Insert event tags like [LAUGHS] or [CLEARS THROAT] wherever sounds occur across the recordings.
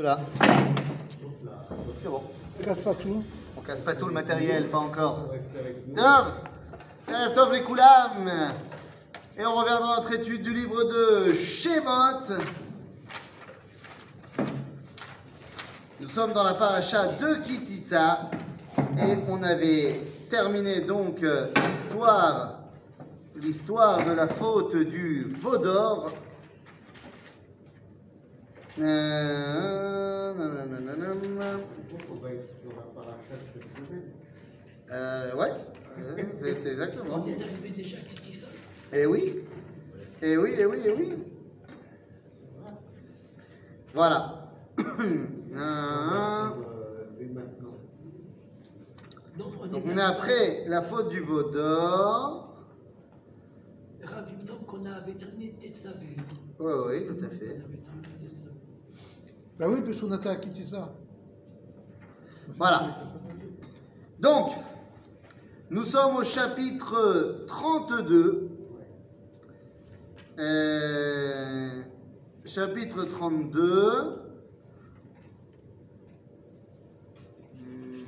C'est bon. On casse pas tout. On casse pas tout le matériel, pas encore. Tov Tov les Koulam Et on revient dans notre étude du livre de Shemot. Nous sommes dans la paracha de Kitissa et on avait terminé donc euh, l'histoire l'histoire de la faute du Vaudor. Euh, ouais, euh, c'est c'est exactement. On est arrivé déjà à Kitissa. Eh oui, eh oui, eh oui, eh oui. Voilà. [COUGHS] Donc on est après la faute du veau d'or. Rav, il me semble qu'on avait terminé Tetsavé. Oui, oui, tout à fait. Bah oui, puisqu'on était à Kitissa. Voilà. Donc, nous sommes au chapitre 32. Euh, chapitre 32. Hmm.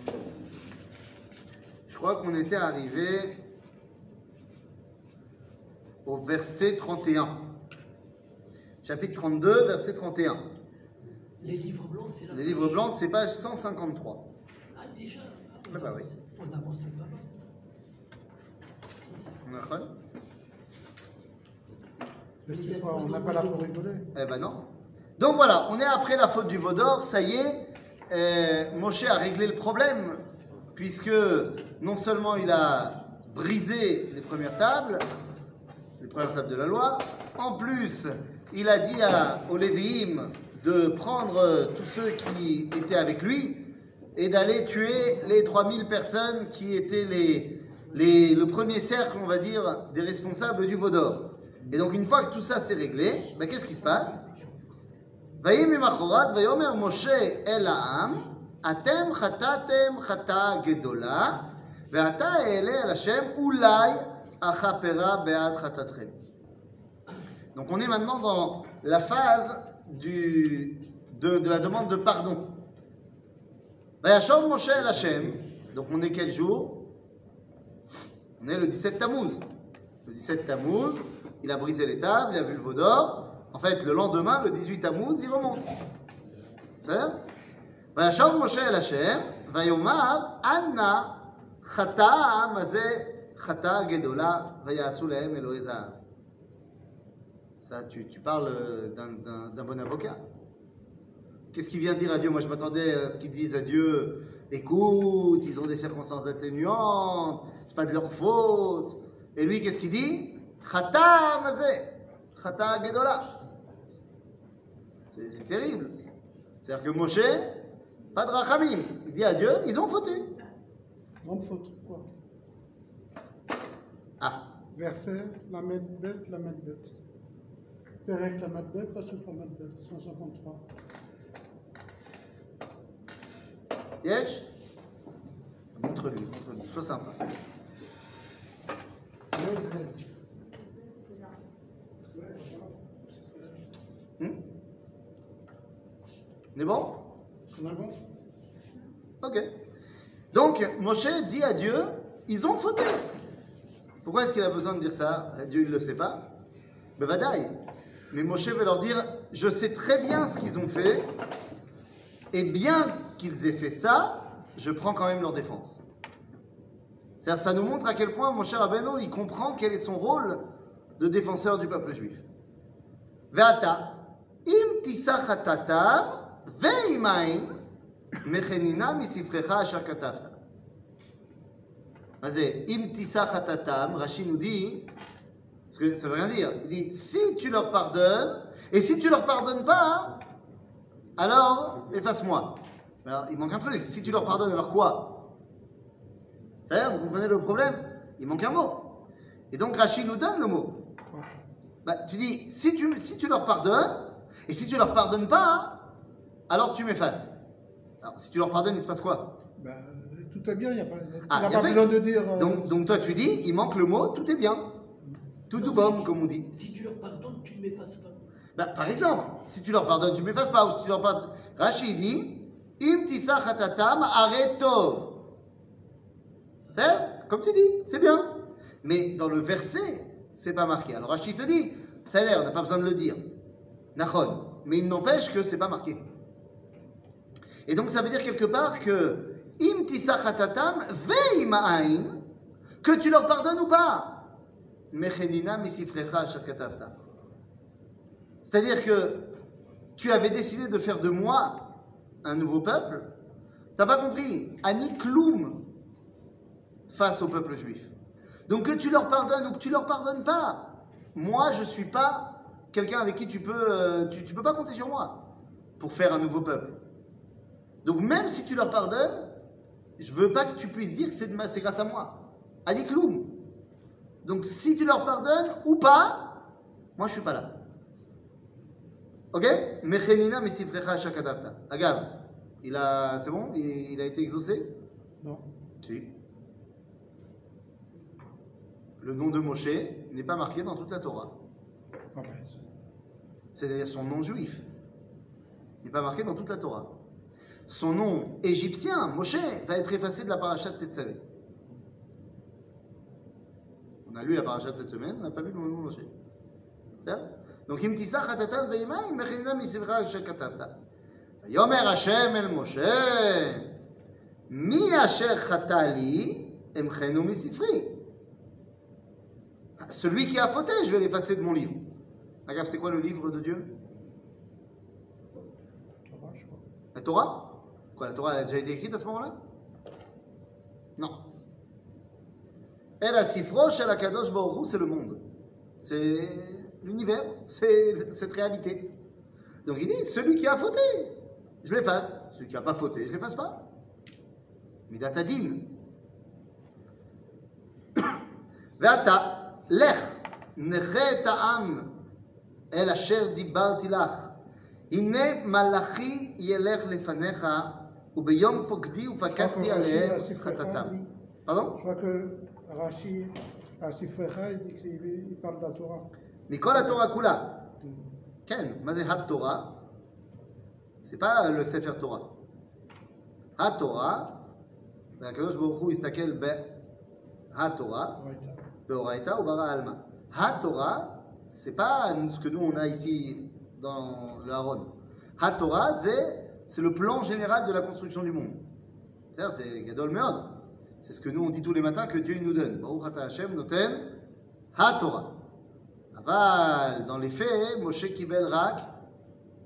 Je crois qu'on était arrivé au verset 31. Chapitre 32, verset 31. Les livres blancs, c'est là. Les livres blancs, c'est page 153. Ah, déjà Ah bah oui. On pas mal. On a pas- on n'a pas là pour rigoler. Eh ben non. Donc voilà, on est après la faute du Vaudor, ça y est, euh, Moshe a réglé le problème, puisque non seulement il a brisé les premières tables, les premières tables de la loi, en plus, il a dit à, aux Lévi'im de prendre euh, tous ceux qui étaient avec lui et d'aller tuer les 3000 personnes qui étaient les, le premier cercle, on va dire, des responsables du Vaudor. Et donc une fois que tout ça s'est réglé, bah, qu'est-ce qui se passe? Moshe el Atem chata gedola, ve'ata ulai achapera. Donc on est maintenant dans la phase du, de, de la demande de pardon. וישוב משה אל השם, donc on est quel jour On est le 17 Tammuz. Le 17 Tammuz, il a brisé les tables, il a vu le veau d'or. En fait, le lendemain, le 18 Tammuz, il remonte. בסדר? וישוב משה אל השם, ויאמר, אנא חטא העם הזה חטאה גדולה, ויעשו להם אלוהי זהב. ça, tu, tu parles euh, d'un- bon avocat. Qu'est-ce qu'il vient dire à Dieu? Moi, je m'attendais à ce qu'ils disent à Dieu écoute, ils ont des circonstances atténuantes, c'est pas de leur faute. Et lui, qu'est-ce qu'il dit Chata mazé, chata gedola. C'est c'est terrible. C'est-à-dire que Moshe, pas de rachamim. Il dit à Dieu ils ont fauté. Grande faute. Quoi Ah, Verset, la bête, la bête. Pérec, la bête, pas sur la bête. 153. Yesh Montre-lui, montre-lui, sois sympa. Bête. Hmm? On est bon? On a bon? Ok. Donc, Moshe dit à Dieu, ils ont fauté. Pourquoi est-ce qu'il a besoin de dire ça? Dieu, il ne le sait pas. Mais vadaï. Mais Moshe veut leur dire, je sais très bien ce qu'ils ont fait, et bien qu'ils aient fait ça, je prends quand même leur défense. Ça, ça nous montre à quel point Moshe Rabbeinu, il comprend quel est son rôle de défenseur du peuple juif. Ve'ata, im tisachatatam ve'imaim mechenina misifrecha asher katafta. Im tisachatatam, Rachid nous dit, parce que ça veut rien dire, il dit, si tu leur pardonnes, et si tu leur pardonnes pas, alors efface-moi. Alors, il manque un truc, si tu leur pardonnes, alors quoi? C'est-à-dire, vous comprenez le problème? Il manque un mot. Et donc Rachid nous donne le mot. Bah, tu dis, si tu, si tu leur pardonnes, et si tu leur pardonnes pas, alors tu m'effaces. Alors, si tu leur pardonnes, il se passe quoi? Bah, tout est bien, il n'y a pas, Ah, a pas besoin de dire. euh, donc, donc toi, tu dis, il manque le mot, tout est bien. Tout tout bon, comme on dit. Si tu leur pardonnes, tu ne m'effaces pas. Bah, par exemple, Si tu leur pardonnes, tu ne m'effaces pas. Ou si tu leur pardonnes. Rashi dit Im tisa chatatam are tov. C'est Comme tu dis, c'est bien. Mais dans le verset, c'est pas marqué. Alors Rashi te dit C'est-à-dire, on n'a pas besoin de le dire. Nachon. Mais il n'empêche que c'est pas marqué. Et donc ça veut dire quelque part que Im tisa chatatam veima'ain que tu leur pardonnes ou pas. C'est-à-dire que tu avais décidé de faire de moi un nouveau peuple. T'as pas compris? Ani kloum face au peuple juif. Donc que tu leur pardonnes ou que tu leur pardonnes pas, moi je suis pas quelqu'un avec qui tu peux, euh, tu, peux pas compter sur moi pour faire un nouveau peuple. Donc même si tu leur pardonnes, je veux pas que tu puisses dire que c'est grâce à moi. Ani kloum. Donc si tu leur pardonnes ou pas, moi je suis pas là. Ok? Mechenina misifrecha shakatavta. Agav, il a, c'est bon? Il, il a été exaucé? Non. Si. Le nom de Moshe n'est pas marqué dans toute la Torah. C'est- C'est-à-dire son nom juif. Il n'est pas marqué dans toute la Torah. Son nom égyptien, Moshe, va être effacé de la paracha de Tetzavé. On a lu la paracha de cette semaine, on n'a pas vu le nom de Moshe. C'est ça Donc, אם תישא חטאתן ואימה, מכינה מספרך אשר כתבת. ויאמר השם אל משה, מי אשר חטא לי, אמחנו מספרי. Celui qui a fauté, je vais l'effacer de mon livre. Regarde, c'est quoi le livre de Dieu Torah, je crois. La Torah Quoi, la Torah elle a déjà été écrite à ce moment-là Non. Et la Sifro, chez la Kadosh Baruch Hu, c'est le monde. C'est l'univers, c'est cette réalité. Donc il dit, celui qui a fauté, je l'efface. Celui qui n'a pas fauté, je l'efface pas. Midatadin. [COUGHS] ואתה, לך, נכה את העם אל אשר דיברתי לך. הנה מלאכי ילך לפניך, וביום פוקדי ופקדתי עליהם חטאתם. פרדון? Je crois que Rashi, à Sifrecha, il dit qu'il il parle de la Torah. מכל התורה כולה. כן, מה זה התורה? זה pas le ספר תורה. התורה, והקדוש ברוך הוא הסתכל בהתורה, Oraita. Beoraita ou Bara Alma. Ha-Torah, c'est pas ce que nous on a ici dans le Haron. Ha-Torah, c'est, c'est le plan général de la construction du monde. C'est-à-dire, c'est Gadol Meod. C'est ce que nous on dit tous les matins que Dieu il nous donne. Baruch Ata Hashem noten Ha-Torah. Aval, dans les faits, Moshe Kibel Rak,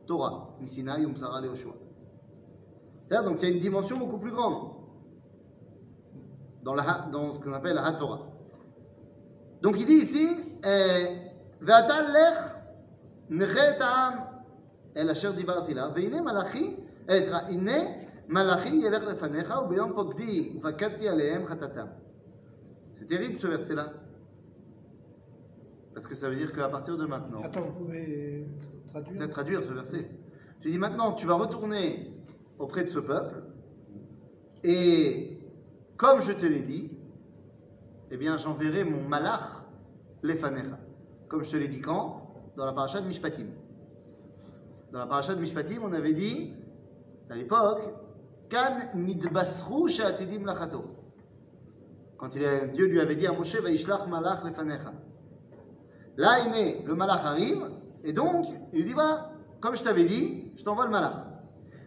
Torah. Misina Yom Sarah Leoshua. C'est-à-dire, donc il y a une dimension beaucoup plus grande dans, la, Ha- dans ce qu'on appelle la Ha-Torah. Donc il dit ici, ואתה לך נכה את העם אל אשר דיברתי לה, והנה מלאכי, אה, סליחה, הנה c'est terrible ce verset-là. Parce que ça veut dire qu'à partir de maintenant. Attends, vous pouvez traduire Peut-être traduire ce verset. Tu dis maintenant, tu vas retourner auprès de ce peuple, et comme je te l'ai dit, eh bien j'enverrai mon malach, l'efanecha. Comme je te l'ai dit quand? Dans la paracha de Mishpatim. Dans la paracha de Mishpatim, on avait dit, à l'époque, quand Dieu lui avait dit à Moshe, Vaishlach malach lefanecha. Là, il est, le malach arrive, et donc, il dit voilà, comme je t'avais dit, je t'envoie le malach.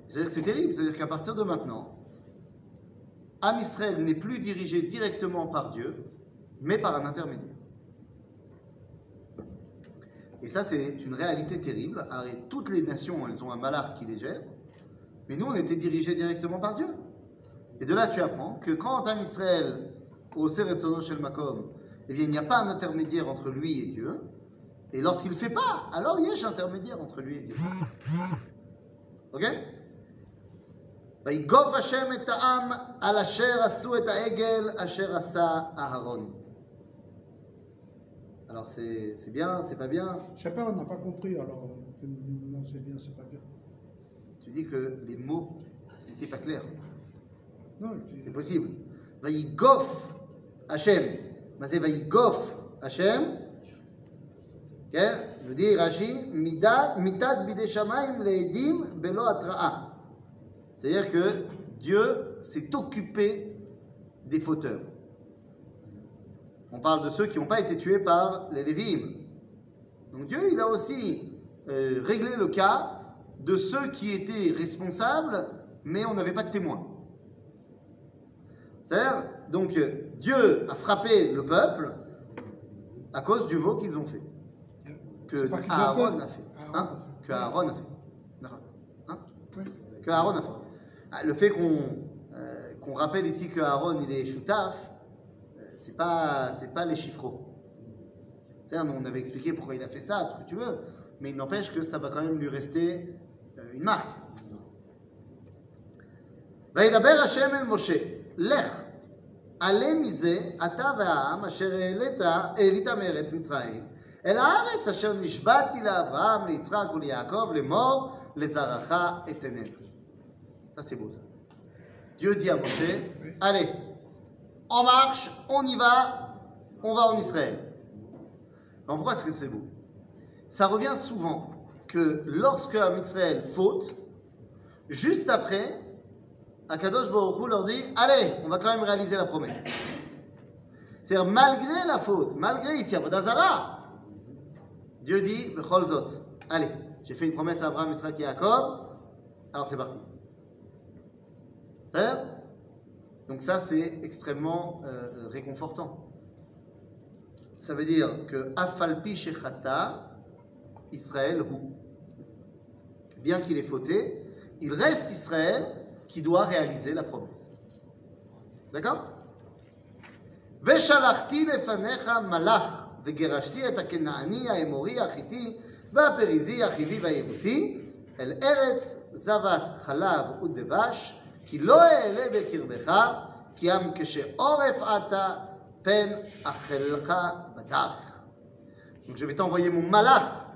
C'est-à-dire que c'est terrible, c'est-à-dire qu'à partir de maintenant, Am Israël n'est plus dirigé directement par Dieu, mais par un intermédiaire. Et ça, c'est une réalité terrible. Alors, toutes les nations, elles ont un malach qui les gère, mais nous, on était dirigés directement par Dieu. Et de là, tu apprends que quand Am Israël, au Seretzono Shel Makom, eh bien, il n'y a pas un intermédiaire entre lui et Dieu. Et lorsqu'il ne fait pas, alors il y a un intermédiaire entre lui et Dieu. [LAUGHS] Ok ויגוב השם את העם על אשר עשו את העגל אשר עשה אהרון. Alors c'est c'est bien, c'est pas bien. Je sais pas, on n'a pas compris, alors euh, non, c'est bien, c'est pas bien. Tu dis que les mots n'étaient pas clairs. Non, je dis- C'est possible. ויגוף השם. מה זה ויגוף השם? כן? nous dit Rashi, Mida- mitad bidei shamayim le'edim belo atra'a. C'est-à-dire que Dieu s'est occupé des fauteurs. On parle de ceux qui n'ont pas été tués par les Lévim. Donc Dieu, il a aussi euh, réglé le cas de ceux qui étaient responsables, mais on n'avait pas de témoins. C'est-à-dire, donc euh, Dieu a frappé le peuple à cause du veau qu'ils ont fait. Que Aaron a fait. Hein que Aaron a fait. Hein Oui. que Aaron a fait. Ah, Le fait qu'on euh, qu'on rappelle ici que Aaron il est choutaf, euh, c'est pas c'est pas les chiffres. On avait expliqué pourquoi il a fait ça, tout ce que tu veux, mais il n'empêche que ça va quand même lui rester une marque. וידבר השם אל משה, לך, עלה מזה, אתה והעם אשר העלית, העלית מארץ מצרים, אל הארץ אשר נשבעתי לאברהם, ליצחק וליעקב, לאמור, לזרעך אתננה. Ça c'est beau ça. Dieu dit à Moshe, allez, en marche, on y va, on va en Israël. Alors pourquoi est-ce que c'est beau Ça revient souvent que lorsque un Israël faute, juste après, Akadosh Baruch Hu leur dit Allez, on va quand même réaliser la promesse. C'est-à-dire, malgré la faute, malgré ici Avodazara, Dieu dit Bechol Zot, allez, j'ai fait une promesse à Abraham, Yitzhak et Jacob, alors c'est parti. Donc, ça, c'est extrêmement euh, réconfortant. Ça veut dire que Afalpi Shechata, Israël Hu Bien qu'il ait fauté, il reste Israël qui doit réaliser la promesse. D'accord ושלחתי לפניך מלאך, וגירשתי את הכנעני, האמורי, החיתי, והפריזי, החיבי והיבוסי, אל ארץ זבת חלב ודבש, כי לא אעלה בקרבך, כי אם כשעורף אתה, פן אכלך בדרך. Donc je vais t'envoyer mon malach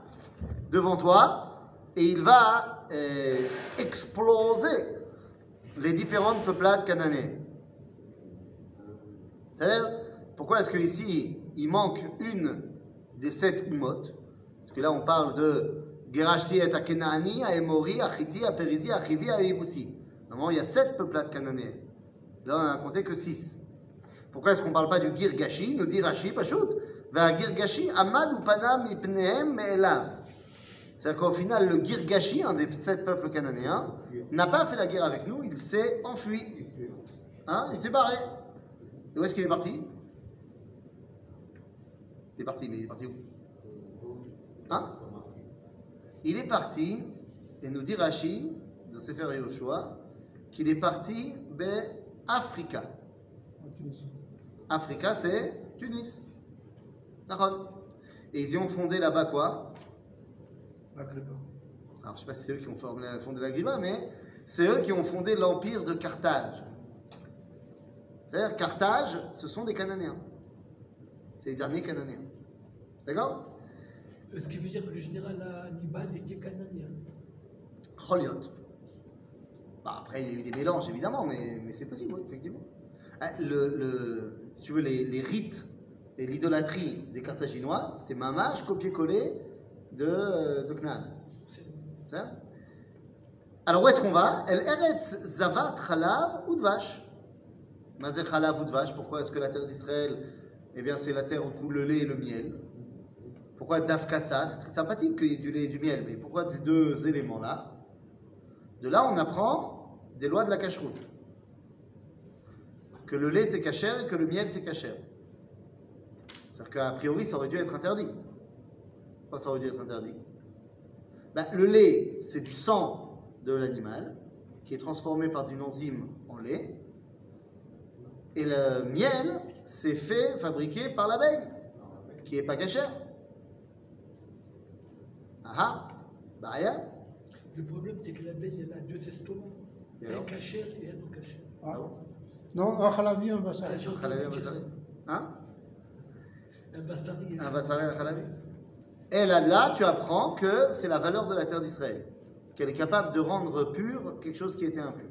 devant toi, et il va euh, exploser les différentes peuplades cananéennes. C'est-à-dire, pourquoi est-ce qu'ici, il manque une des sept umot Parce que là, on parle de Gerashti et Akenaani, Aemori, Achiti, Aperizi, Achivi, Aevusi. Normalement, il y a sept peuplades cananéennes. Là, on n'a compté que six. Pourquoi est-ce qu'on ne parle pas du Girgashi Nous dit Rashi, Pachout, Va Girgashi, Amad ou Panam, Ipnehem, Me'elav. C'est-à-dire qu'au final, le Girgashi, un des sept peuples cananéens, n'a pas fait la guerre avec nous, il s'est enfui. Hein il s'est barré. Et où est-ce qu'il est parti? Il est parti, mais il est parti où? Hein? Il est parti, et nous dit Rashi, de Sefer Yoshua, qu'il est parti vers Africa. Africa, c'est Tunis. Et ils y ont fondé là-bas quoi? Alors, je ne sais pas si c'est eux qui ont formé- fondé la Griba, mais c'est eux qui ont fondé l'empire de Carthage. C'est-à-dire, Carthage, ce sont des Cananéens. C'est les derniers Cananéens. D'accord? Ce qui veut dire que le général Hannibal était canadien. Choliot. Bah, après, il y a eu des mélanges, évidemment, mais, mais c'est possible, oui, effectivement. Ah, Le, le- si tu veux, les, les rites et l'idolâtrie des Carthaginois, c'était mamache, copier-coller de, euh, de ça Alors où est-ce qu'on va? El Eretz Zavat Chalav ou Dvash? Mazé Chalav ou Dvash. Pourquoi est-ce que la terre d'Israël, eh bien, c'est la terre où coule le lait et le miel? Pourquoi Dafkasa C'est très sympathique qu'il y ait du lait et du miel, mais pourquoi ces deux éléments-là? De là, on apprend des lois de la cacheroute. Que le lait c'est cachère et que le miel c'est cachère. C'est-à-dire qu'a priori, ça aurait dû être interdit. Pourquoi ça aurait dû être interdit ben, le lait, c'est du sang de l'animal qui est transformé par une enzyme en lait. Et le miel, c'est fait, fabriqué par l'abeille, qui est pas cachère. Ah ah, bah rien. Le problème, c'est que l'abeille, elle a deux estomacs. Un alors cachère et un non cachère. Ah. Non, un Khalavi, un Bassari. entendu Khalavi, dire Bassari. Hein Un bastari. Un bassari, un khalavi. Et là, là, tu apprends que c'est la valeur de la terre d'Israël, qu'elle est capable de rendre pur quelque chose qui était impur.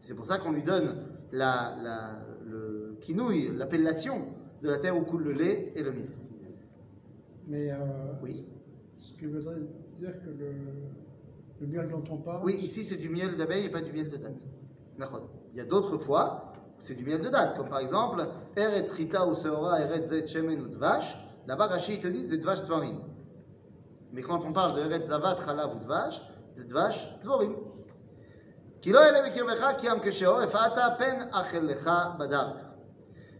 C'est pour ça qu'on lui donne la, la- le kinouille, l'appellation de la terre où coule le lait et le miel. Mais euh, Oui. ce qui voudrait dire que le, le miel dont on parle, Oui, ici c'est du miel d'abeille et pas du miel de date. D'accord. Il y a d'autres fois, c'est du miel de date, comme par exemple, Eretz Rita ou Seora, Eretz Zet Shemen ou Dvash. Là-bas, Rashi te dit, c'est Dvash Dvarim. Mais quand on parle de Eretz Zavat, Chalav ou Dvash, c'est Dvash Dvorim. כי לא יעלה בקרבך כי ים כשעורף אתה פן אכל לך בדרך.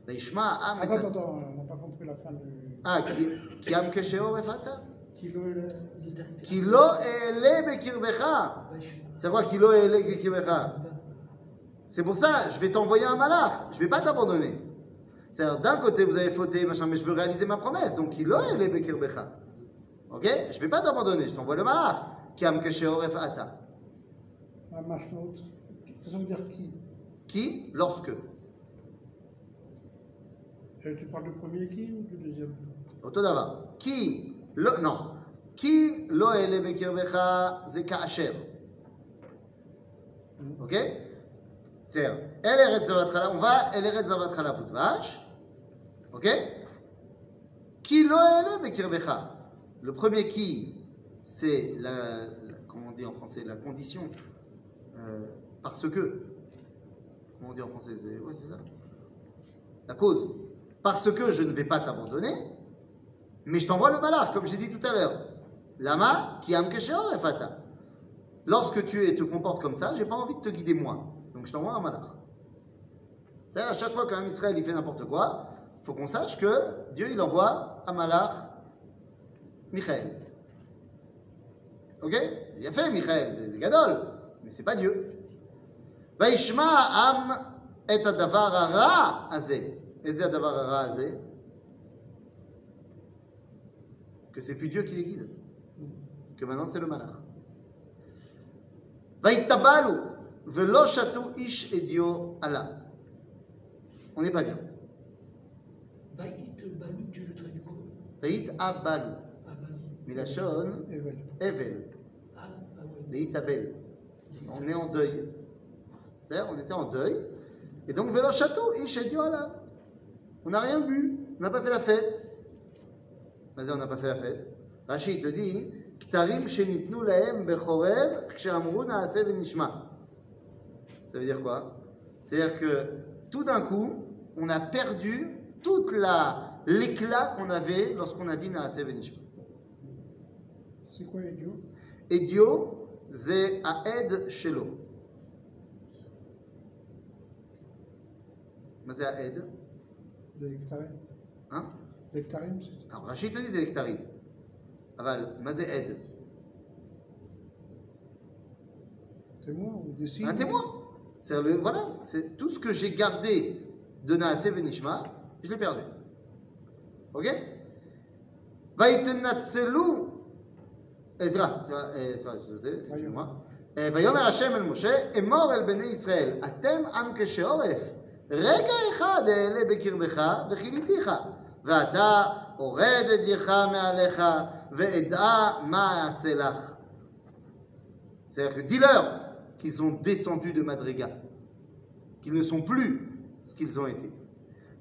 וישמע העם את... Attends, ה- attends, on n'a pas compris la fin du. אה, כי כי ים כשעורף אתה? Kilo et le- Il est arrivé. כי לא אעלה בקרבך. C'est quoi qui lo אעלה בקרבך? C'est pour ça, je vais t'envoyer un malach. Je vais pas t'abandonner. C'est-à-dire, d'un côté, vous avez fauté, machin, mais je veux réaliser ma promesse. Donc, il a les bekirbecha. Ok? Je vais pas t'abandonner, je t'envoie le malach. Kiam kesheoref ata. Ça veut dire qui? Qui? Lorsque. Euh, Tu parles du premier qui ou du deuxième? Otodava. Qui? Lo, Non. Qui lo ele bekirbecha ze ka'asher. Ok? C'est-à-dire, on va el eretz zavat chala vache. Ok? Qui. Le premier qui, c'est la, la- comment on dit en français, la condition. Euh, parce que. Comment on dit en français c'est- c'est ça. La cause. Parce que je ne vais pas t'abandonner, mais je t'envoie le malach, comme j'ai dit tout à l'heure. Lama, qui am kesheor efata. Lorsque tu te comportes comme ça, j'ai pas envie de te guider moi. Donc je t'envoie un malach. C'est-à-dire, à chaque fois qu'un Israël il fait n'importe quoi, il faut qu'on sache que Dieu il envoie un malach, Michael. Ok Il a fait Michael, c'est- c'est Gadol, mais c'est pas Dieu. וישמע העם את הדבר הרע הזה. איזה הדבר הרע הזה? Que c'est plus Dieu qui les guide. Que maintenant c'est le malach. ויתבלו ולא שתו איש אדיו עליו. On n'est pas bien. Veit Abalu. Milachon Evel. Veit Abel. On est en deuil. C'est-à-dire, on était en deuil. Et donc, Velo Château, Alav. On n'a rien bu. On n'a pas fait la fête. Vas-y, on n'a pas fait la fête. Rachid te dit Ktarim shenitnu lahem bechorev kshamru naase venishma. Ça veut dire quoi? C'est-à-dire que tout d'un coup, on a perdu toute la l'éclat qu'on avait lorsqu'on a dit naase venishma. C'est quoi idiot Edio, c'est Aed Shelo. Mais c'est Aed. Le hectarim. Hein? L'hectarim, c'est Alors Rachid te dit c'est Hectarim. Aval, mais c'est Aed. témoin ou signes Un témoin. C'est le, voilà, c'est tout ce que j'ai gardé de Naase Venishma, je l'ai perdu. Ok ויתנצלו, עזרא, סליחה, אה, סליחה, שזה, excusez-moi. אה, ויאמר השם אל משה, אמור אל בני ישראל, אתם עם כשעורף, רגע אחד אעלה בקרבך וכיליתיך, ואתה הורד את ידך מעליך, ואדע מה אעשה לך. C'est-à-dire que dis-leur qu'ils ont descendu de Madriga, qu'ils ne sont plus ce qu'ils ont été.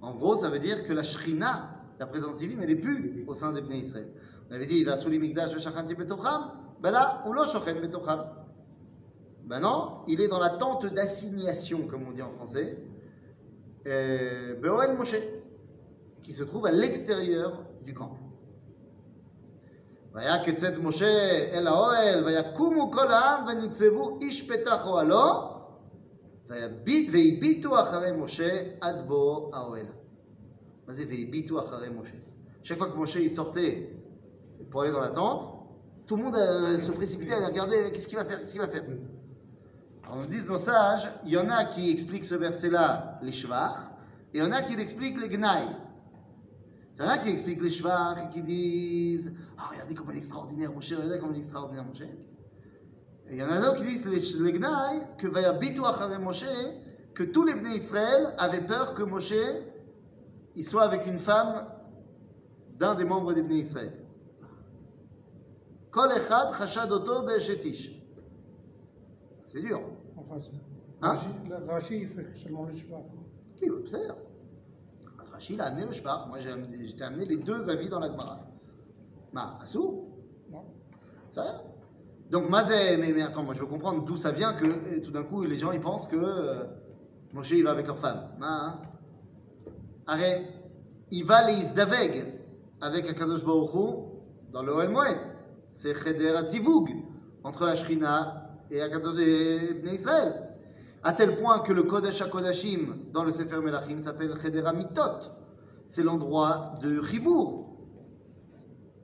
En gros, ça veut dire que la shrina, la présence divine, elle n'est plus au sein des Bnei Israël. On avait dit, il va sous les migdash shachanti betocham. Ben là, ou lo shochen betocham. Ben non, il est dans la tente d'assignation, comme on dit en français, euh, Be'oel Moshe, qui se trouve à l'extérieur du camp. והיה כצאת משה אל האוהל, ויקומו כל העם וניצבו איש פתח אוהלו, ויביט, והביטו אחרי משה עד בוא האוהל. מה זה והביטו אחרי משה? Chaque fois que Moshe il sortait pour aller dans la tente, tout le monde euh, se précipitait à aller regarder qu'est-ce qu'il va faire, qu'est-ce qu'il va faire. Alors on dit nos sages, il y en a qui expliquent ce verset-là, les shvach, et il y en a qui l'expliquent les gnaï. C'est là qui explique les chevars et qui disent Ah, regardez comment il est extraordinaire, Moshe, regardez comment il est extraordinaire, Moshe. Et il y en a d'autres qui disent les, Gnaï, que Vayabitu Achare Moshe, que tous les Bnei Israël avaient peur que Moshe il soit avec une femme d'un des membres des Bnei Israël. Kol Echad Chashad Oto Be'eshetish. C'est dur. Enfin, Hein Rachi, il fait seulement le soir. Oui, c'est ça. Rachid a amené le shvar. Moi, j'ai amené, les deux avis dans la Gemara. Ma, Assou Non Ça Donc, Mazé, mais, mais attends, moi je veux comprendre d'où ça vient que tout d'un coup les gens ils pensent que euh, Moshe il va avec leur femme. Ma, hein Arrête, il va les Isdaveg avec Akadosh Baruch Hu dans le Moed. C'est Cheder Azivug entre la Shrina et Akadosh et Bnei Israël. À tel point que le Kodesh HaKodashim dans le Sefer Melachim s'appelle Cheder Mitot. C'est l'endroit de Chibour.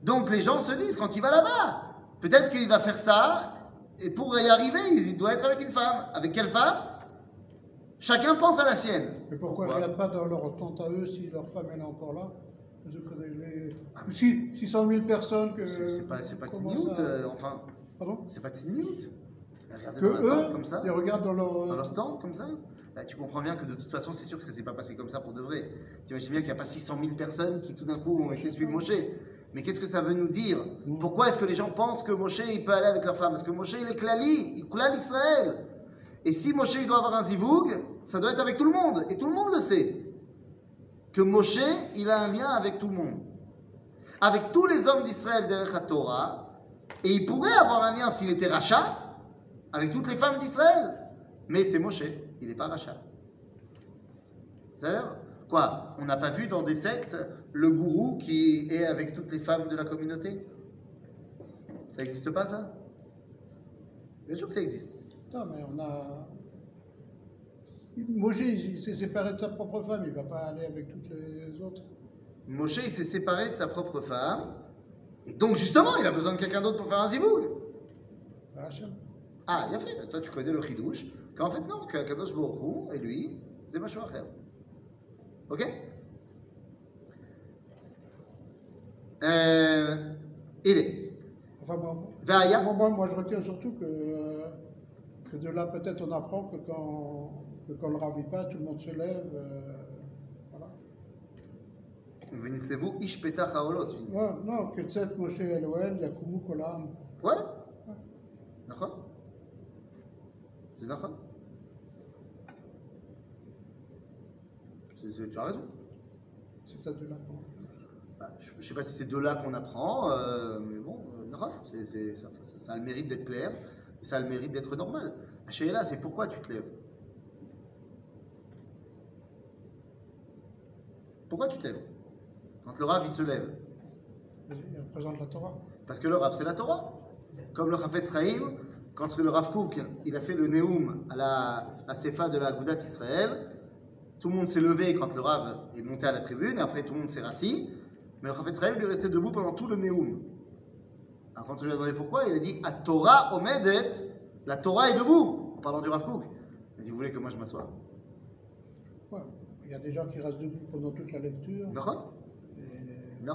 Donc les gens se disent quand il va là-bas, peut-être qu'il va faire ça, et pour y arriver, il doit être avec une femme. Avec quelle femme? Chacun pense à la sienne. Mais pourquoi ils ne regardent pas dans leur tente à eux si leur femme elle est encore là? Les... Ah, mais- Si- 600 000 personnes que. C'est pas, pas Tsniout, ça- euh, enfin, Pardon? c'est pas Tsniout. Que dans tente eux, comme ça, ils regardent dans leur. dans leur tente comme ça. Bah, tu comprends bien que de toute façon, c'est sûr que ça s'est pas passé comme ça pour de vrai. Tu imagines bien qu'il n'y a pas 600 000 personnes qui tout d'un coup ont été suivre Moshe. Mais qu'est-ce que ça veut nous dire Pourquoi est-ce que les gens pensent que Moshe il peut aller avec leur femme Parce que Moshe il est klali, il klal Israël. Et si Moshe il doit avoir un zivoug, ça doit être avec tout le monde. Et tout le monde le sait. Que Moshe il a un lien avec tout le monde. Avec tous les hommes d'Israël derrière la Torah. Et il pourrait avoir un lien s'il était rachat avec toutes les femmes d'Israël. Mais c'est Moshe, il n'est pas rachat. C'est-à-dire Quoi? On n'a pas vu dans des sectes le gourou qui est avec toutes les femmes de la communauté Ça n'existe pas ça? Bien sûr que ça existe. Attends, mais on a. Moshe, il s'est séparé de sa propre femme, il ne va pas aller avec toutes les autres. Moshe, il s'est séparé de sa propre femme. Et donc, justement, il a besoin de quelqu'un d'autre pour faire un ziboug. Bah, Hachem. Ah, il a fait. Toi, tu connais le chidouche. Qu'en fait, non, qu'Akadosh Baruch Hu et lui, c'est ma à faire. Ok? Euh, est. Enfin, moi, Vaya. moi, je retiens surtout que, euh, que de là, peut-être, on apprend que quand, que quand le ravi passe, tout le monde se lève. euh, voilà. Venissez-vous, Ish Petach Haolot. Non, non, que Tset Moshe Elohel, Yakumu Kolam. Ouais D'accord C'est d'accord Tu as raison. C'est peut-être de là Bah, je ne sais pas si c'est de là qu'on apprend, euh, mais bon, euh, c'est- ça, ça- ça a le mérite d'être clair, ça a le mérite d'être normal. là, c'est pourquoi tu te lèves? Pourquoi tu te lèves? Quand le Rav il se lève Il représente la Torah. Parce que le Rav c'est la Torah. Comme le Rafet Sraïm, quand le Rav Kook il a fait le Neum à la à Sefa de la Goudat Israël, tout le monde s'est levé quand le Rav est monté à la tribune, et après tout le monde s'est rassis. Mais le Sraïm lui est resté debout pendant tout le Neum. Alors quand on lui a demandé pourquoi, il a dit À Torah Omedet, la Torah est debout, en parlant du Rav Kook. Il a dit Vous voulez que moi je m'assoie? Ouais. Il y a des gens qui restent debout pendant toute la lecture. Et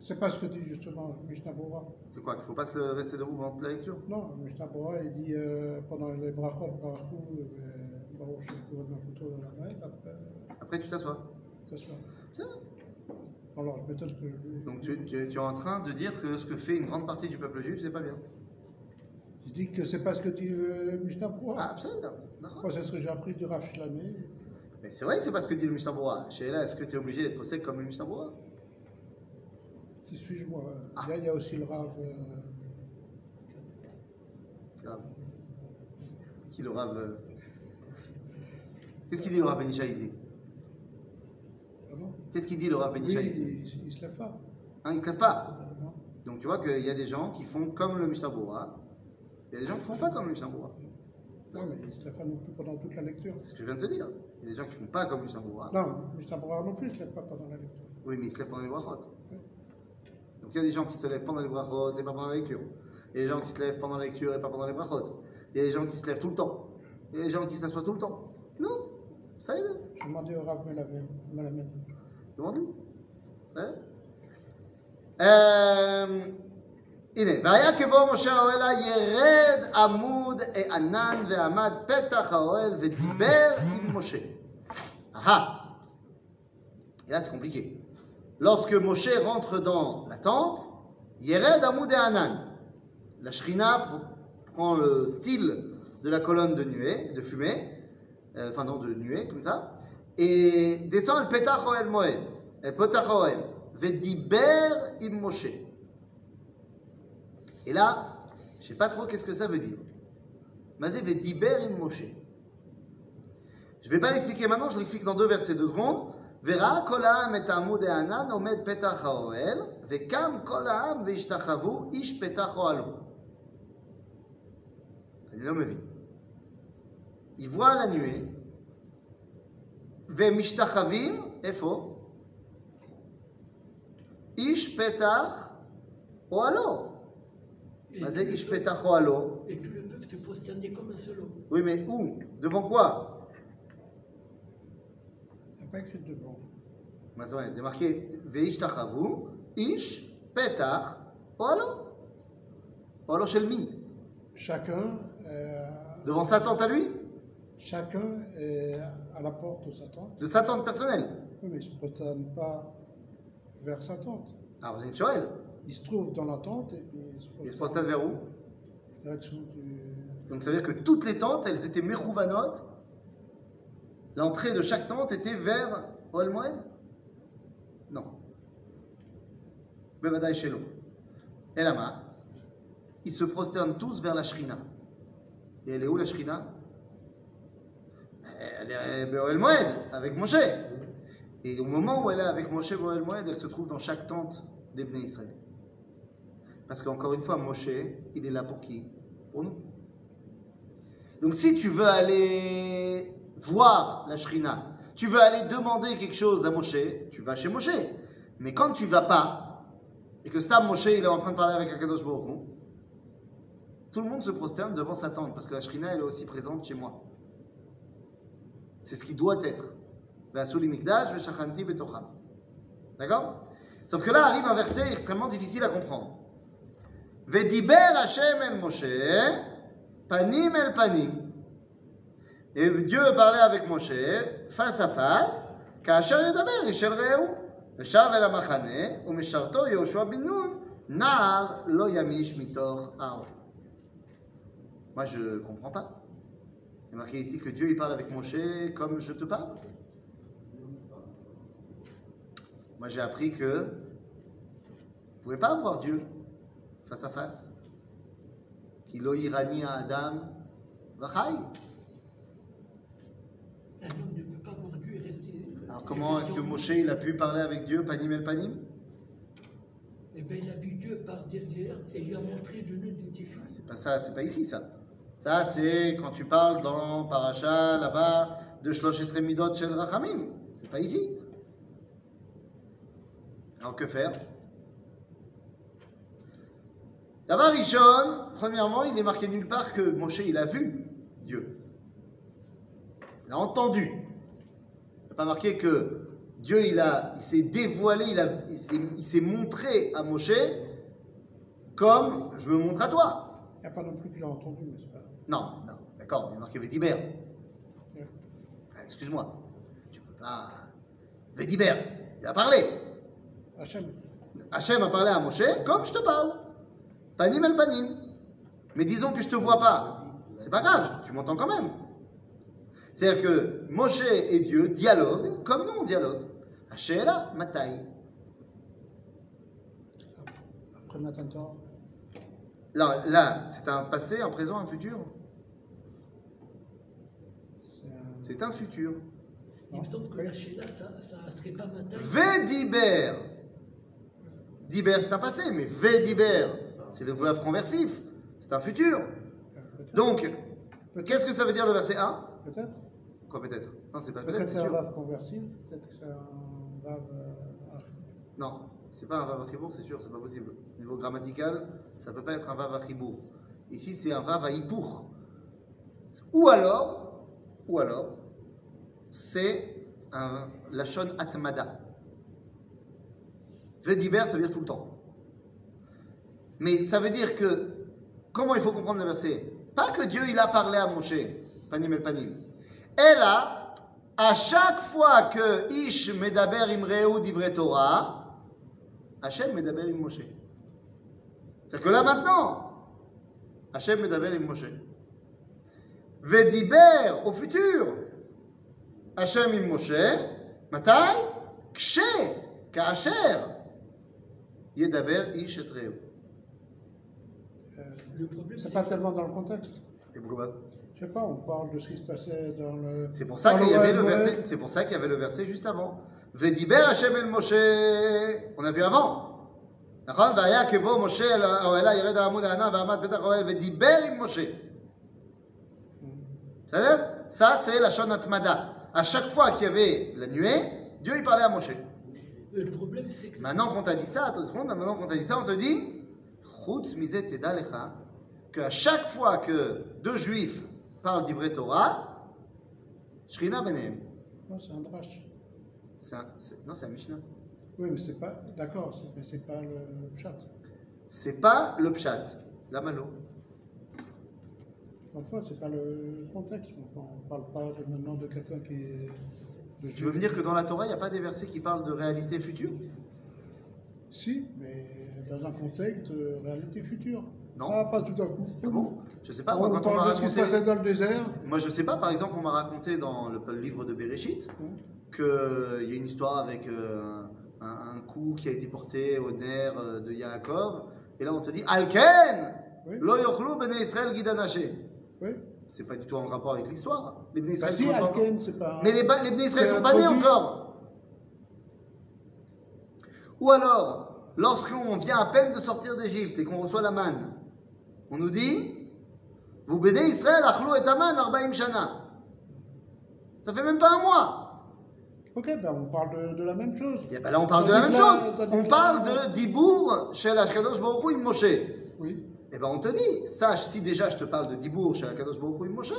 C'est pas ce que dit justement Mishnah Bora. Que quoi Qu'il ne faut pas se rester debout pendant toute la lecture? Non, Mishnah Bora, il dit euh, pendant les brachot, barachou, euh, baruch malchuto l'olamed, après, Après tu t'assois. Tiens. Alors je m'étonne que. Donc tu, tu- tu es en train de dire que ce que fait une grande partie du peuple juif, c'est pas bien. Je dis que c'est pas ce que dit euh, Mishnah. Ah, absolument. D'accord. Moi, c'est ce que j'ai appris du Rav Shlamé. Mais c'est vrai que c'est pas ce que dit le Mishnah. Chez là, est-ce que tu es obligé d'être possède comme le Mishnah Bora Qui suis-je moi il, y a, il y a aussi le Rav. euh, C'est qui le Rav euh Qu'est-ce qu'il dit le Rav Benisha ici? ah Qu'est-ce qu'il dit le Rav Oui, Benisha ici il, il se lève pas. Hein, Il se lève pas. Non. Donc tu vois qu'il y a des gens qui font comme le Mishnah. Il y a des gens qui font pas comme le Mishnah. Non, mais il se lève pas non plus pendant toute la lecture. C'est ce que je viens de te dire. Il y a des gens qui font pas comme le Mishnah. Non, Mishnah Bora non plus, il se lève pas pendant la lecture. Oui, mais ils se lèvent pendant les brachot. Donc il y a des gens qui se lèvent pendant les brachot et pas pendant la lecture. Il y a des gens qui se lèvent pendant la lecture et pas pendant les brachot. Il y a des gens qui se lèvent tout le temps. Il y a des gens qui s'assoient tout le temps. Non, ça aide. J'ai demandé au Rav. Melamed. Demande-lui. בסדר? אמ, הנה, והיה כבוא משה האוהלה ירד עמוד ענן ועמד פתח האוהל ודיבר עם משה. Ah Et là, c'est compliqué. Lorsque Moshe rentre dans la tente, Yered Amoud et Hanan. La Shrina prend le style de la colonne de nuée, de fumée, euh, enfin non, de nuée, comme ça, et descend le Petach Oel Moed, le Petach Oel, Vediber im Moshe. Et là, je ne sais pas trop qu'est-ce que ça veut dire. Mazé Vediber im Moshe. Je ne vais pas l'expliquer maintenant, je l'explique dans deux versets, deux secondes. וראה כל העם את עמוד הענן עומד פתח האוהל, וקם כל העם והשתחוו איש פתח אוהלו. אני לא מבין. Il voit la nuée, ומשתחווים, איפה? איש פתח אוהלו. Et מה tout זה le איש peuple- פתח אוהלו? Et tout le peuple se prosternait comme un seul homme. Oui, mais où Devant quoi Il n'y a pas écrit devant. מה זאת אומרת? זה marqué והשתחוו איש פתח אוהלו. אוהלו של מי? Chacun, euh, Devant sa tente à lui chacun est à la porte de sa tente. De sa tente personnelle Oui, mais il ne se prosterne pas vers sa tente. Alors, c'est une Shoel. Il se trouve dans la tente et puis il se Il se prosterne vers où du. Donc ça veut dire que toutes les tentes, elles étaient Mechouvanot. L'entrée de chaque tente était vers Ol Moed Non. Bevadaï Shelo. Là ils se prosternent tous vers la Shrina. Et elle est où la Shrina? Elle est Be'ol Moed, avec Moshe. Et au moment où elle est avec Moshe Be'ol Moed, elle se trouve dans chaque tente des Bnei Israël. Parce qu'encore une fois, Moshe, il est là pour qui? Pour nous. Donc si tu veux aller voir la Shrina, tu veux aller demander quelque chose à Moshe, tu vas chez Moshe. Mais quand tu vas pas, et que Stam Moshe il est en train de parler avec Akadosh Baruch tout le monde se prosterne devant sa tente, parce que la Shrina elle est aussi présente chez moi. C'est ce qui doit être. Ve'asuli mikdash ve'shachanti betocham. D'accord Sauf que là arrive un verset extrêmement difficile à comprendre. Vediber Hashem el Moshe, panim el panim. Et Dieu parlait avec Moshe face à face, כאשר ידבר איש אל רעהו. ושב אל המחנה, ומשרתו יהושע בן נון, נער לא ימיש מתוך הארון. Moi, je ne comprends pas. Il est marqué ici que Dieu il parle avec Moshe comme je te parle. Moi, j'ai appris que vous ne pouvez pas voir Dieu face à face. Kilo irani à Adam vachai. Un homme ne peut pas voir Dieu et rester. Alors comment est-ce que Moshe il a pu parler avec Dieu, panim el panim? Eh bien, il a vu Dieu par derrière et il lui a montré de nous des fils. C'est pas ça, c'est pas ici ça. Ça c'est quand tu parles dans Paracha là-bas de Shlosh Midot Shel Rachamim. C'est pas ici. Alors que faire? D'abord, Rishon, premièrement, il est marqué nulle part que Moshe il a vu Dieu. Il a entendu. Il n'est pas marqué que Dieu il a, il s'est dévoilé, il, a- il s'est- montré à Moshe comme je me montre à toi. Il n'y a pas non plus que j'ai entendu, mais c'est pas? Non, non, d'accord, il est marqué Védibert. Ouais. Ah, Excuse-moi, tu peux pas. Védibert, il a parlé. Hachem, Hachem a parlé à Moshe comme je te parle. Panim el panim. Mais disons que je te vois pas. C'est pas grave, tu m'entends quand même. C'est-à-dire que Moshe et Dieu dialoguent comme nous on dialogue. Hachéla, Matai. après matin temps, Là, là c'est un passé, un présent, un futur. c'est un. Futur. Il me semble que la Sheila, ça ne serait pas matin. Védiber. Diber, c'est un passé, mais Védiber, c'est le verbe conversif. C'est un futur. Donc, qu'est-ce que ça veut dire le verset 1 Peut-être. Quoi peut-être? Non, c'est pas peut-être, Peut-être c'est c'est un sûr. vave conversible, peut-être que c'est un vave. euh, Non, c'est pas un vav à chibour, c'est sûr, c'est pas possible. Au niveau grammatical, ça peut pas être un vav à chibour. Ici, c'est un vav à hipour. Ou alors, ou alors, c'est un lachon atmada. Vediber, ça veut dire tout le temps. Mais ça veut dire que, comment il faut comprendre le verset? Pas que Dieu, il a parlé à Moshe, panim el panim. Et là, à chaque fois que Ish medaber imreu divre Torah, Hachem medaber im Moshe. C'est-à-dire que là maintenant, Hachem medaber im Moshe. Vediber, au futur, Hachem im Moshe, matai, kshe, kaasher, yedaber ish et reu. Euh, Le problème, c'est pas tellement dans le contexte. Et pourquoi pas? Je sais pas, on parle de ce qui se passait dans le. C'est pour ça qu'il y avait le Moed. verset. C'est pour ça qu'il y avait le verset juste avant. Vediber Hashem el Moshe. On a vu avant. נכון? והיה כבוא משה אל האוהלה ירד העמוד הענן ועמד פתח האוהל ודיבר עם משה. בסדר? Ça, c'est la shon atmada. À chaque fois qu'il y avait la nuée, Dieu il parlait à Moshe. le problème, c'est que Maintenant qu'on t'a dit ça, attends une seconde, maintenant qu'on t'a dit ça, on te dit Chutz mizet teda lecha, qu'à chaque fois que deux juifs parlent d'Ivret Torah, Shrina benehem. Non, c'est un drache. Un- Non, c'est un Mishnah. Oui, mais c'est pas. D'accord, c'est- mais c'est pas le chat. C'est pas le pshat, la malo. Parfois, c'est pas le contexte. On parle pas de- maintenant de quelqu'un qui est. de Tu veux me dire que dans la Torah, il n'y a pas des versets qui parlent de réalité future? Si, mais dans un contexte de réalité future. Non. Ah, pas tout à coup. Ah bon? Je sais pas, moi, on quand on m'a de ce qui se raconté. passait dans le désert. Moi, je sais pas, par exemple, on m'a raconté dans le, le livre de Bereshit Hum. Qu'il y a une histoire avec euh, un, un coup qui a été porté au nerf euh, de Yaakov. Et là, on te dit Alken Oui. Lo yochlu bnei Israël gidanaché. Oui. C'est pas du tout en rapport avec l'histoire. Les Bah, si, c'est pas. Mais les, les bnei Israël sont pas nés encore. Ou alors, lorsqu'on vient à peine de sortir d'Égypte et qu'on reçoit la manne, on nous dit Vous bénez Israël, achlou et aman, arbaim shana. Ça fait même pas un mois. Ok, ben on parle de, de la même chose. Et ben là, on parle de la même chose. On parle de Dibour chez la Kadosh Baruch Moshe. Oui. Et ben on te dit, sache si déjà je te parle de Dibour chez la Kadosh Baruch Moshe,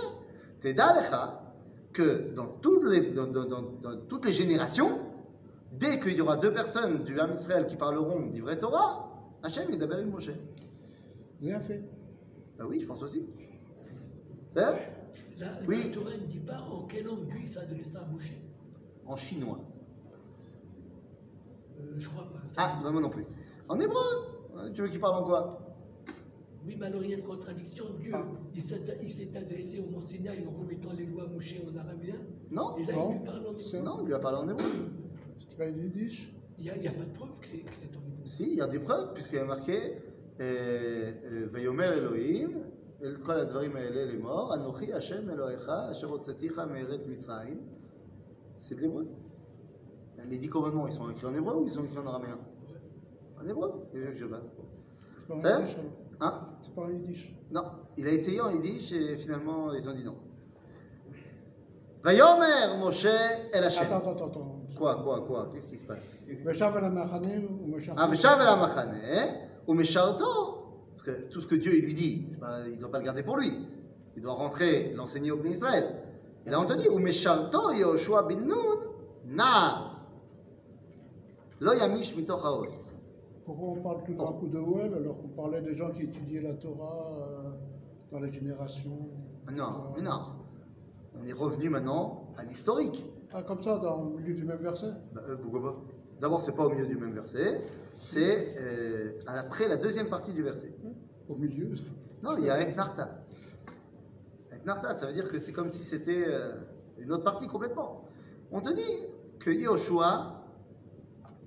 t'es d'Alecha que dans toutes les, dans, dans- dans- dans toutes les générations, dès qu'il y aura deux personnes du Ham Israël qui parleront d'Ivret Torah, Hachem est d'abord im Moshe. Bien fait. Ben oui, je pense aussi. C'est ça la, Oui. la Torah ne dit pas en quelle langue Dieu s'adressa à Moshe? En chinois. Euh, je crois pas. Ah, ben moi non plus. En hébreu Hein, Tu veux qu'il parle en quoi Oui, mais alors il y a une contradiction. Dieu, Ah. il s'est il s'est adressé au Mont Sinaï en remettant les lois à Moshe en araméen. Non Et là, Non. il lui parle en C'est- hébreu. Non, il lui a parlé en hébreu. [CLEARS THROAT] C'est pas une yiddish. Il n'y a, il y a pas de preuve que c'est que c'est en hébreu. Si, il y a des preuves, puisqu'il y a marqué euh, euh, Vayomer Elohim, El kol advarim האלה לאמור, אנוכי השם אלוהיך, אשר הוצאתיך מארץ מצרים. c'est de l'hébreu. Les dix commandements, ils sont écrits en hébreu ou ils sont écrits en araméen? En hébreu, qu'est-ce que je fasse C'est pas Ça yiddish. Hein? C'est pas un yiddish. Non, il a essayé en yiddish et finalement ils ont dit non. Vayomer Moshe El Hashem. Attends, attends, attends. Quoi, quoi, quoi? Qu'est-ce qui se passe? Ah, Veshav el Amachane, ou Mesharto. Parce que tout ce que Dieu il lui dit, pas, il ne doit pas le garder pour lui. Il doit rentrer, l'enseigner au Bnei Israël. Et là on te dit, ou Mesharto Yehoshua bin Nun, na. Lo yamish. Pourquoi on parle tout d'un coup de Well alors qu'on parlait des gens qui étudiaient la Torah euh, dans les générations? Non, mais non. On est revenu maintenant à l'historique. Ah, comme ça, dans le milieu du même verset? Bah, euh, pourquoi pas? D'abord, c'est pas au milieu du même verset, c'est euh, après la deuxième partie du verset. Au milieu? Non, il y a avec Narta. Narta, ça veut dire que c'est comme si c'était euh, une autre partie complètement. On te dit que Yehoshua,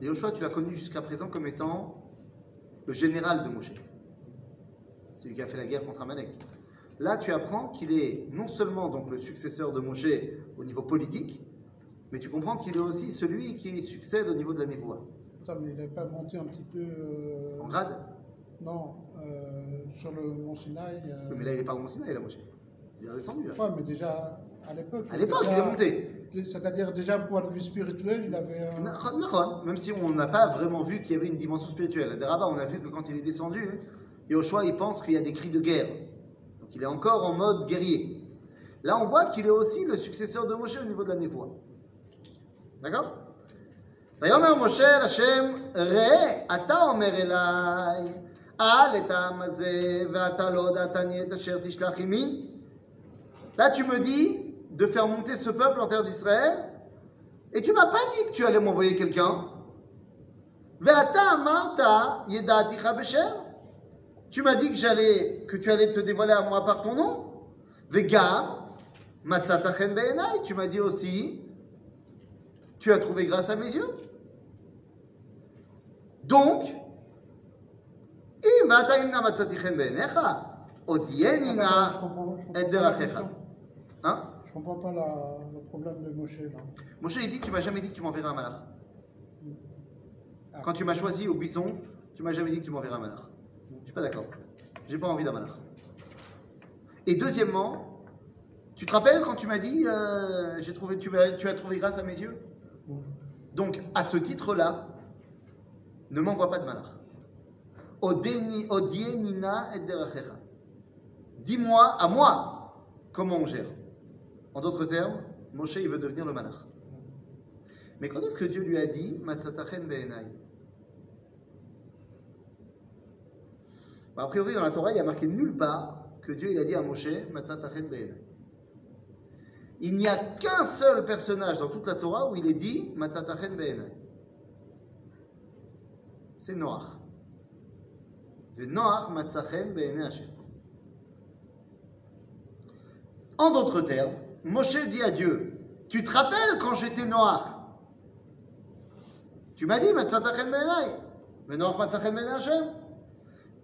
Yehoshua, tu l'as connu jusqu'à présent comme étant le général de Moshe. Celui qui a fait la guerre contre Amalek. Là, tu apprends qu'il est non seulement donc le successeur de Moshe au niveau politique, mais tu comprends qu'il est aussi celui qui succède au niveau de la névoie. Attends, mais il n'avait pas monté un petit peu. euh, En grade? Non, euh, sur le mont Sinaï. euh, Mais là, il n'est pas au Mont Sinaï, là, Moshe. Il est redescendu, là. Ouais, mais déjà à l'époque. À l'époque, il déjà- est monté. C'est-à-dire, déjà, point de vue spirituel, il avait. un- Nachon, nachon. Même si on n'a pas vraiment vu qu'il y avait une dimension spirituelle. À Deraba, on a vu que quand il est descendu, Yoshua, il pense qu'il y a des cris de guerre. Donc il est encore en mode guerrier. Là, on voit qu'il est aussi le successeur de Moshe au niveau de la névoie. D'accord ויאמר משה אל השם, ראה, אתה אומר אליי, אל את העם הזה, ואתה לא הודעתני את אשר תשלח עמי. Là, tu me dis de faire monter ce peuple en terre d'Israël, et tu m'as pas dit que tu allais m'envoyer quelqu'un. Tu m'as dit que j'allais, que tu allais te dévoiler à moi par ton nom. Vegam, matzatachen beenai. Tu m'as dit aussi, tu as trouvé grâce à mes yeux. Donc, im vatayimna matzatichen beenecha, odienina et derachecha. Hein Je comprends pas la- le problème de Moshe là. Moshe, il dit, tu m'as jamais dit que tu m'enverrais un malach. Ah. Quand tu m'as choisi au buisson, tu m'as jamais dit que tu m'enverrais un malach. Je suis pas d'accord. J'ai pas envie d'un malach. Et deuxièmement, tu te rappelles quand tu m'as dit, euh, j'ai trouvé, tu, as, tu as trouvé grâce à mes yeux? Donc, à ce titre-là, ne m'envoie pas de odienina et derachecha. Dis-moi, à moi, comment on gère. En d'autres termes, Moshe, il veut devenir le malach. Mais quand est-ce que Dieu lui a dit Matzatachen be'enai? Bah, A priori, dans la Torah, il y a marqué nulle part que Dieu il a dit à Moshe Matzatachen be'enai. Il n'y a qu'un seul personnage dans toute la Torah où il est dit Matzatachen be'enai. C'est Noach. Et Noach Matzachen be'enai Hashem. En d'autres termes, Moshe dit à Dieu Tu te rappelles quand j'étais Noach Tu m'as dit.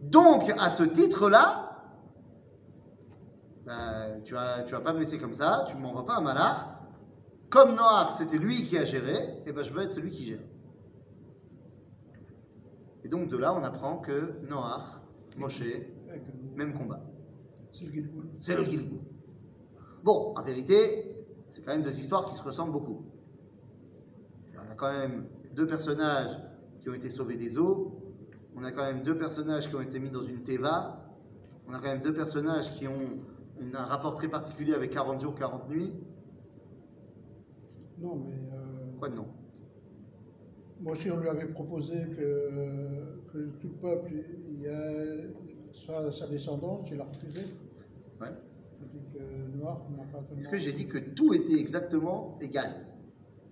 Donc, à ce titre-là, bah, tu vas, tu vas pas me laisser comme ça, tu ne m'envoies pas un malach. Comme Noach, c'était lui qui a géré, et ben je veux être celui qui gère. Et donc de là, on apprend que Noach, Moshe, même combat. C'est le Gilgoul. C'est le Gilgul. Bon, en vérité, c'est quand même deux histoires qui se ressemblent beaucoup. On a quand même deux personnages qui ont été sauvés des eaux. On a quand même deux personnages qui ont été mis dans une teva. On a quand même deux personnages qui ont une- un rapport très particulier avec 40 jours, 40 nuits. Non, mais euh, Quoi de non? Moshe, on lui avait proposé que, que tout le peuple y ait soit sa descendance, il a refusé. Ouais. N'a pas tellement- Est-ce que j'ai dit que tout était exactement égal?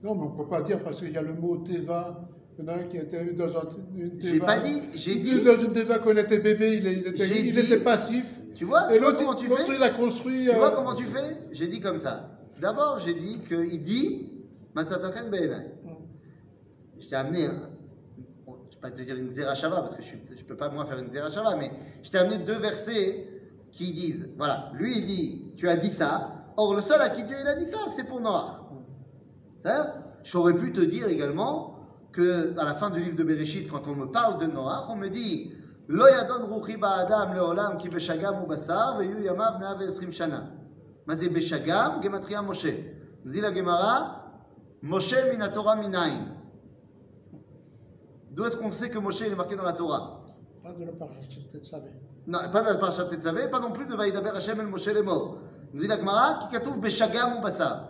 Non, mais on ne peut pas dire parce qu'il y a le mot Teva. Il y en a un qui était dans un- une Teva. J'ai pas dit, j'ai dit. dans une Teva quand il était bébé, il, il était, il dit- était passif. Tu vois, Et vois l'autre, comment tu fais il a construit. Tu vois euh, comment tu fais? J'ai dit comme ça. D'abord, j'ai dit qu'il dit Matzatachen be'enai. Je t'ai amené, bon, je ne vais pas te dire une Zerachava parce que je ne peux pas moi faire une Zerachava, mais je t'ai amené deux versets qui disent, voilà, lui il dit, tu as dit ça, or le seul à qui Dieu il a dit ça, c'est pour Noir. J'aurais pu te dire également que à la fin du livre de Bereshit, quand on me parle de Noah, on me dit nous dit la Gemara, Moshe min Torah minayin. D'où est-ce qu'on sait que Moshe est marqué dans la Torah? Pas la parachute, peut-être savait. Non, pas de Parashat Tetzavé, pas non plus de Vaïdaber Hashem el Moshe les morts. Nous dit la Gemara, qui katouf beshagam ou basar.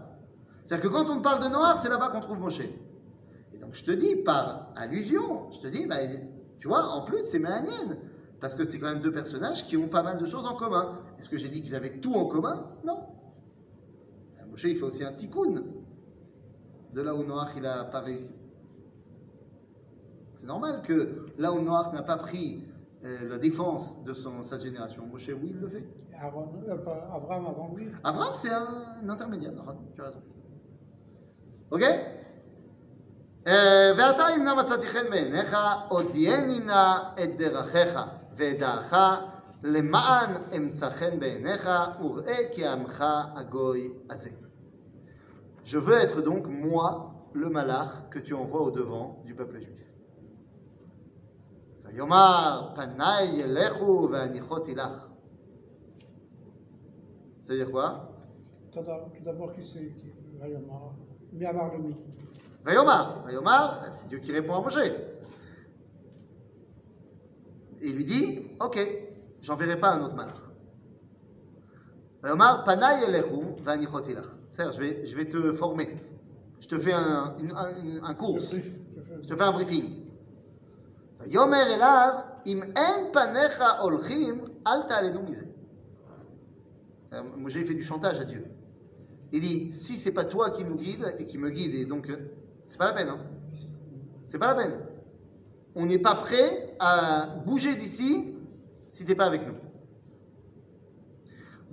C'est-à-dire que quand on parle de Noir, c'est là-bas qu'on trouve Moshe. Et donc je te dis, par allusion, je te dis, tu vois, en plus c'est Méanienne. Parce que c'est quand même deux personnages qui ont pas mal de choses en commun. Est-ce que j'ai dit qu'ils avaient tout en commun? Non. Ben, Moshe, il fait aussi un tikkun. De là où Noach, il n'a pas réussi. C'est normal que là où Noach n'a pas pris euh, la défense de son, sa génération, Moshe, oui, il le fait. Et Aaron, euh, pas Abraham avant lui. Abraham, c'est un, un intermédiaire. נכון, tu as raison. Ok אה, ועתה אם נא מצאתי חן בעיניך, הודיעני נא את דרכיך ואת דעך, למען אמצא חן בעיניך, וראה כי עמך הגוי הזה. Je veux être donc, moi, le malach que tu envoies au devant du peuple juif. Yomar panai lechu vanichot ilach. Ça veut dire quoi Tout d'abord, qui c'est Vayomar Miyamar le mi. Vayomar, Vayomar, c'est Dieu qui répond à Moshe. Il lui dit Ok, j'enverrai pas un autre malach. Vayomar panai lechu vanichot ilach. C'est-à-dire, je vais, je vais te former. Je te fais un, un cours. Je te fais un briefing. Yomer elav, im en panecha olchim, al ta'alenu mise. Moshe fait du chantage à Dieu. Il dit si c'est pas toi qui nous guide et qui me guide, et donc euh, c'est pas la peine. Hein. C'est pas la peine. On n'est pas prêt à bouger d'ici si t'es pas avec nous.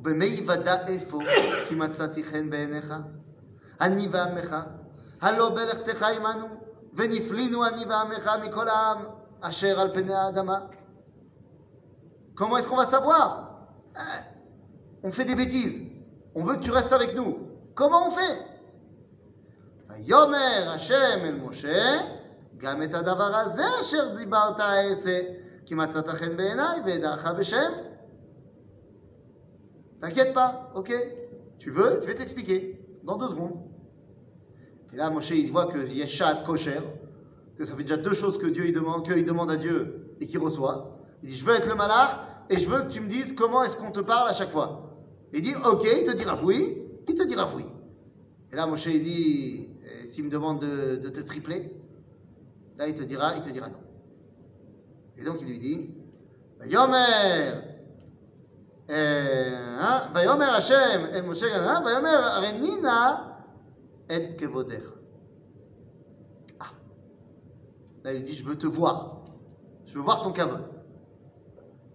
ובמה יוודע איפה כי מצאתי חן בעיניך? אני ועמך, הלא בלכתך עמנו, ונפלינו אני ועמך מכל העם אשר על פני האדמה. Comment est-ce qu'on va savoir Eh, On fait des bêtises. On veut que tu restes avec nous. Comment on fait ויאמר השם אל משה, גם את הדבר הזה אשר דיברת אעשה, כי מצאת חן בעיניי ואדעך בשם. T'inquiète pas, ok Tu veux Je vais t'expliquer dans deux secondes. Et là, Moshe, il voit qu'il y a chat kosher, que ça fait déjà deux choses que Dieu il demande, qu'il demande à Dieu et qu'il reçoit. Il dit Je veux être le malach et je veux que tu me dises comment est-ce qu'on te parle à chaque fois. Il dit Ok, il te dira oui, il te dira oui. Et là, Moshe, il dit eh, S'il me demande de, te tripler, là, il te dira, il te dira non. Et donc, il lui dit Yomer eh, hein, Vayomer Hashem, El Moshe, hein, Vayomer Renina, et kevoder. Là, il dit, je veux te voir. Je veux voir ton kavod.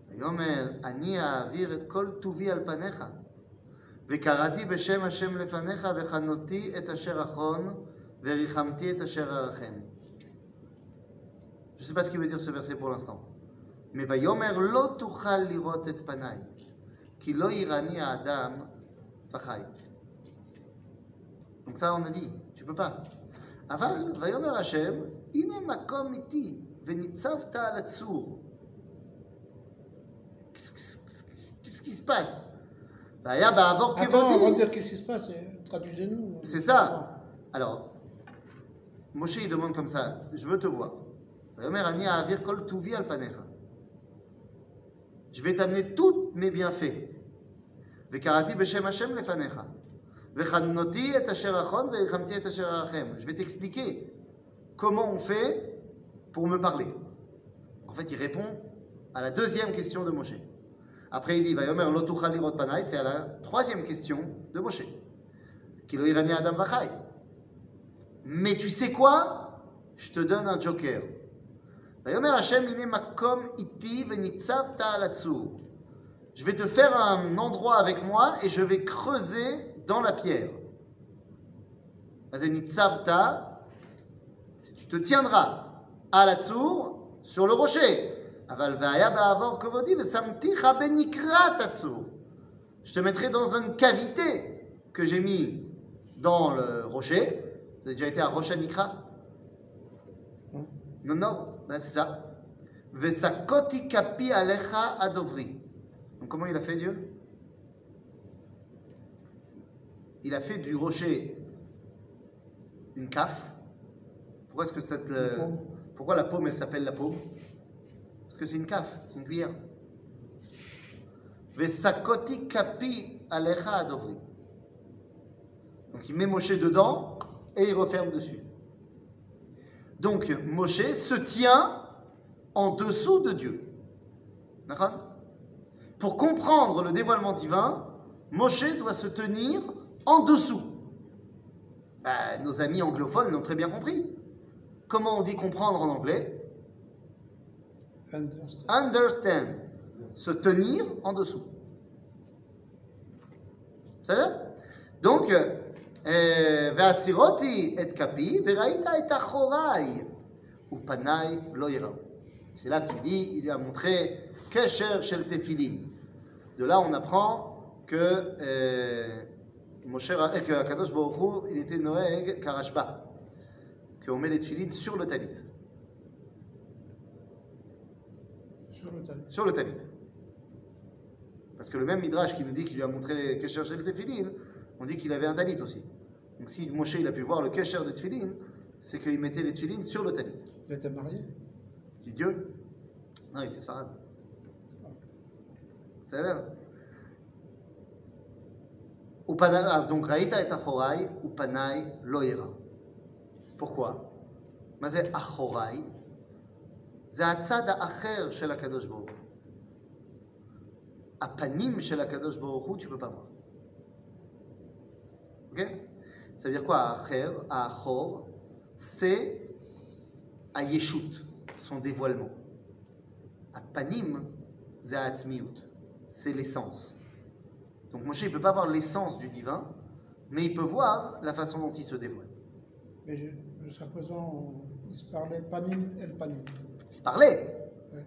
ויאמר, אני אעביר את כל טובי על פניך, וקראתי בשם השם לפניך, וחנותי את אשר אחון, וריחמתי את אשר ארחם. Je ne sais pas ce qu'il veut dire ce verset pour l'instant. Mais ויאמר לא תוכל לראות את פניי. כי לא יראני האדם וחי. Donc ça, on a dit, tu peux pas. אבל ויאמר השם, הנה מקום איתי, וניצבת על הצור. Qu'est-ce qui se passe והיה בעבור Attends, on va כבודי. dire qu'est-ce qui se passe, euh, traduisez-nous. C'est ça. Alors, Moshe, il demande comme ça, je veux te voir. ויאמר אני אעביר כל טובי על פניך. Je vais t'amener tous mes bienfaits. וקראתי בשם השם לפניך. וחנותי את אשר אחון וריחמתי את אשר ארחם. Je vais t'expliquer comment on fait pour me parler. En fait, il répond à la deuxième question de Moshe. Après, il dit, Vayomer lo tuchal lirot panai, c'est à la troisième question de Moshe. Kilo irani adam vachai. Mais tu sais quoi? Je te donne un joker. Vayomer Hashem ine makom iti venitzavta al atzur. Je vais te faire un endroit avec moi et je vais creuser dans la pierre. Venitzavta, tu te tiendras à la tour sur le rocher. Je te mettrai dans une cavité que j'ai mis dans le rocher. Vous avez déjà été à Rocha Nikra? Non, non, ben, c'est ça. Vesakoti kapi alecha adovri. Donc comment il a fait Dieu? Il a fait du rocher une caf. Pourquoi est-ce que cette, euh, pourquoi la paume elle s'appelle la paume? Parce que c'est une caf, c'est une cuillère. Vesakoti kapi alecha adovri. Donc il met Moshe dedans et il referme dessus. Donc Moshe se tient en dessous de Dieu. D'accord? Pour comprendre le dévoilement divin, Moshe doit se tenir en dessous. Bah, nos amis anglophones l'ont très bien compris. Comment on dit comprendre en anglais Understand. Understand. Se tenir en dessous. C'est ça Donc, euh, Vasiroti et kapi, veraita et achorai, ou panai loira. C'est là que tu dis, il lui a montré Kesher shel tefilin. De là, on apprend que, euh, Moshe, euh, que Kadosh Baruch il était Noël Karashba qu'on met les tefilin sur le talit. Sur le talit. sur le talit. Parce que le même Midrash qui nous dit qu'il lui a montré les Kesher shel Tefillin, on dit qu'il avait un talit aussi. Donc si Moshe il a pu voir le Kesher des Tefillin, c'est qu'il mettait les Tefillin sur le talit. Il était marié. Dit Dieu? Non, il était Sfarad. C'est là. Upana- ah, Donc Raïta et Achorai, Upanai Loïra. Pourquoi? Mazé Achorai, Zahatzad Acher chez la Kadosh Panim chez la Kadosh tu peux pas voir. Ok? Ça veut dire quoi Acher, Achor, c'est à son dévoilement. À Panim, c'est l'essence. Donc Moshe, il ne peut pas voir l'essence du divin, mais il peut voir la façon dont il se dévoile. Mais je- jusqu'à présent, il se parlait panim el panim. Il se parlait, Ouais.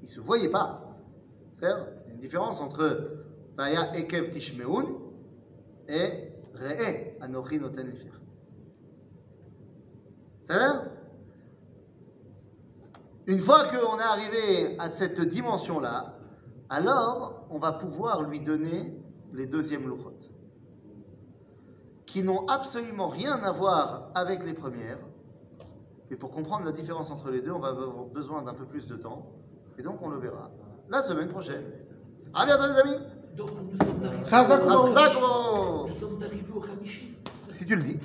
il ne se voyait pas. C'est-à-dire, il y a une différence entre Vaya Ekev Tishmeun et Re'e Anochi Noten Lifir. C'est-à-dire, une fois qu'on est arrivé à cette dimension-là, alors on va pouvoir lui donner les deuxièmes louchot, qui n'ont absolument rien à voir avec les premières. Et pour comprendre la différence entre les deux, on va avoir besoin d'un peu plus de temps. Et donc on le verra la semaine prochaine. À bientôt les amis Donc nous sommes arrivés, nous sommes arrivés au Hamishi. Si tu le dis.